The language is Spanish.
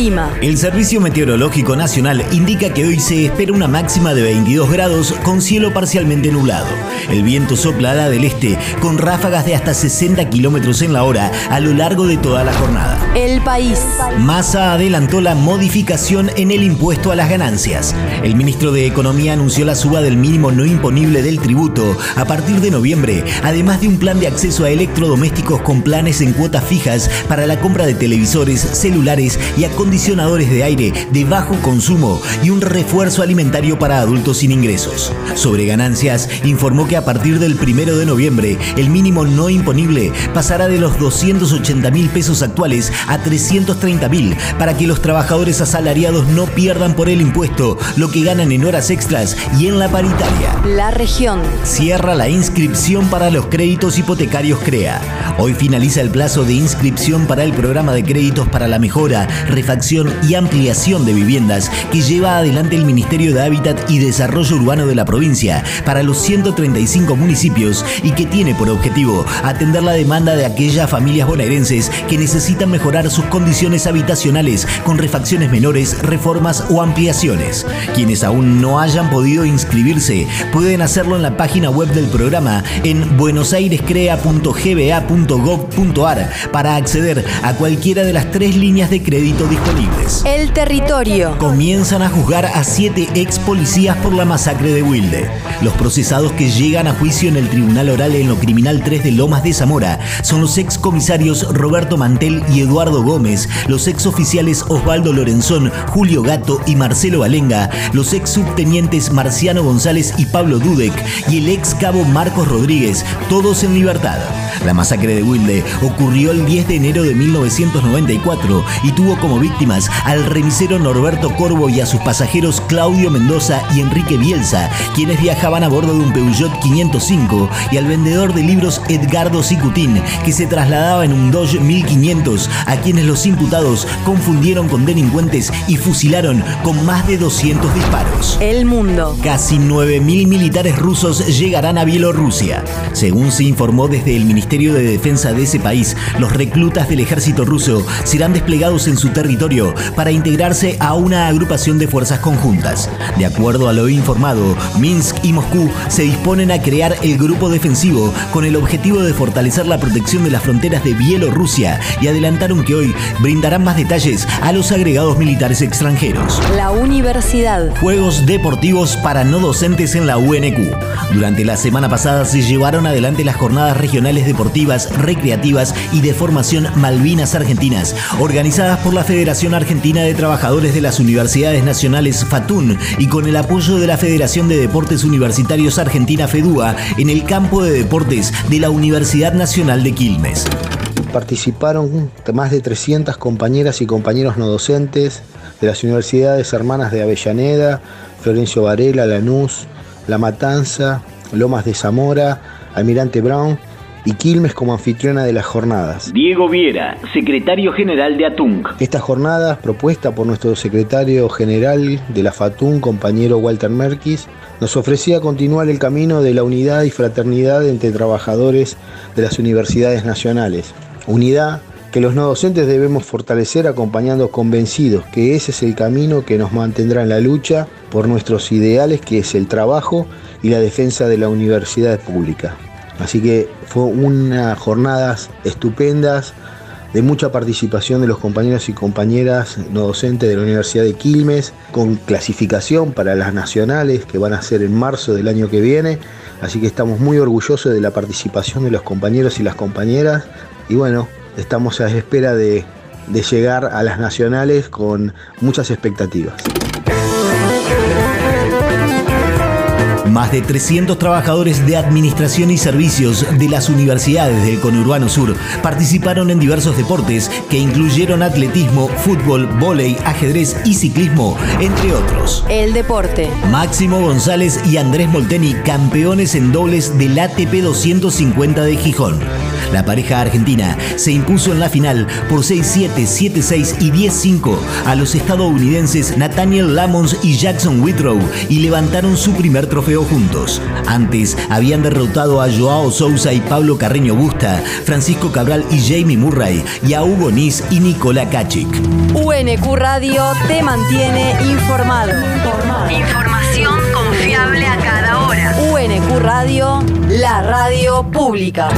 El clima. El Servicio Meteorológico Nacional indica que hoy se espera una máxima de 22 grados con cielo parcialmente nublado. El viento soplará del este con ráfagas de hasta 60 kilómetros en la hora a lo largo de toda la jornada. El país. Massa adelantó la modificación en el impuesto a las ganancias. El ministro de Economía anunció la suba del mínimo no imponible del tributo a partir de noviembre, además de un plan de acceso a electrodomésticos con planes en cuotas fijas para la compra de televisores, celulares y acondicionadores de aire de bajo consumo y un refuerzo alimentario para adultos sin ingresos. Sobre ganancias, informó que a partir del primero de noviembre, el mínimo no imponible pasará de los 280 mil pesos actuales a 330 mil para que los trabajadores asalariados no pierdan por el impuesto lo que ganan en horas extras y en la paritaria. La región. Cierra la inscripción para los créditos hipotecarios CREA. Hoy finaliza el plazo de inscripción para el programa de créditos para la mejora, refacción y ampliación de viviendas que lleva adelante el Ministerio de Hábitat y Desarrollo Urbano de la provincia para los 135 municipios y que tiene por objetivo atender la demanda de aquellas familias bonaerenses que necesitan mejorar sus condiciones habitacionales con refacciones menores, reformas o ampliaciones. Quienes aún no hayan podido inscribirse pueden hacerlo en la página web del programa en buenosairescrea.gba.gov.ar para acceder a cualquiera de las tres líneas de crédito disponibles. El territorio. Comienzan a juzgar a siete ex policías por la masacre de Wilde. Los procesados que llegan a juicio en el Tribunal Oral en lo Criminal 3 de Lomas de Zamora son los ex comisarios Roberto Mantel y Eduardo Gómez, los ex oficiales Osvaldo Lorenzón, Julio Gato y Marcelo Valenga, los ex subtenientes Marciano González y Pablo Dudek y el ex cabo Marcos Rodríguez, todos en libertad. La masacre de Wilde ocurrió el 10 de enero de 1994 y tuvo como víctimas al remisero Norberto Corvo y a sus pasajeros Claudio Mendoza y Enrique Bielsa, quienes viajaban a bordo de un Peugeot 505, y al vendedor de libros Edgardo Sicutín, que se trasladaba en un Dodge 1500, a quienes los imputados confundieron con delincuentes y fusilaron con más de 200 disparos. El mundo. Casi 9.000 militares rusos llegarán a Bielorrusia. Según se informó desde el Ministerio de Defensa de ese país, los reclutas del ejército ruso serán desplegados en su territorio para integrarse a una agrupación de fuerzas conjuntas. De acuerdo a lo informado, Minsk y Moscú se disponen a crear el grupo defensivo con el objetivo de fortalecer la protección de las fronteras de Bielorrusia y adelantaron que hoy brindarán más detalles a los agregados militares extranjeros. La universidad. Juegos deportivos para no docentes en la UNQ. Durante la semana pasada se llevaron adelante las jornadas regionales deportivas, recreativas y de formación Malvinas Argentinas, organizadas por la Federación Argentina de Trabajadores de las Universidades Nacionales FATUN y con el apoyo de la Federación de Deportes Universitarios Argentina FEDUA en el campo de deportes de la Universidad Nacional de Quilmes. Participaron más de 300 compañeras y compañeros no docentes de las universidades hermanas de Avellaneda, Florencio Varela, Lanús, La Matanza, Lomas de Zamora, Almirante Brown y Quilmes como anfitriona de las jornadas. Diego Viera, secretario general de ATUNC. Estas jornadas, propuesta por nuestro secretario general de la FATUN, compañero Walter Merkis, nos ofrecía continuar el camino de la unidad y fraternidad entre trabajadores de las universidades nacionales. Unidad que los no docentes debemos fortalecer acompañando convencidos que ese es el camino que nos mantendrá en la lucha por nuestros ideales, que es el trabajo y la defensa de la universidad pública. Así que fue unas jornadas estupendas, de mucha participación de los compañeros y compañeras no docentes de la Universidad de Quilmes, con clasificación para las nacionales que van a ser en marzo del año que viene. Así que estamos muy orgullosos de la participación de los compañeros y las compañeras. Y bueno, estamos a la espera de, de llegar a las nacionales con muchas expectativas. Más de 300 trabajadores de administración y servicios de las universidades del conurbano sur participaron en diversos deportes que incluyeron atletismo, fútbol, vóley, ajedrez y ciclismo, entre otros. El deporte. Máximo González y Andrés Molteni, campeones en dobles del ATP 250 de Gijón. La pareja argentina se impuso en la final por 6-7, 7-6 y 10-5 a los estadounidenses Nathaniel Lamons y Jackson Whitrow y levantaron su primer trofeo juntos. Antes habían derrotado a Joao Sousa y Pablo Carreño Busta, Francisco Cabral y Jamie Murray y a Hugo Nis y Nicola Kachik. UNQ Radio te mantiene informado. Información confiable a cada hora. UNQ Radio, la radio pública.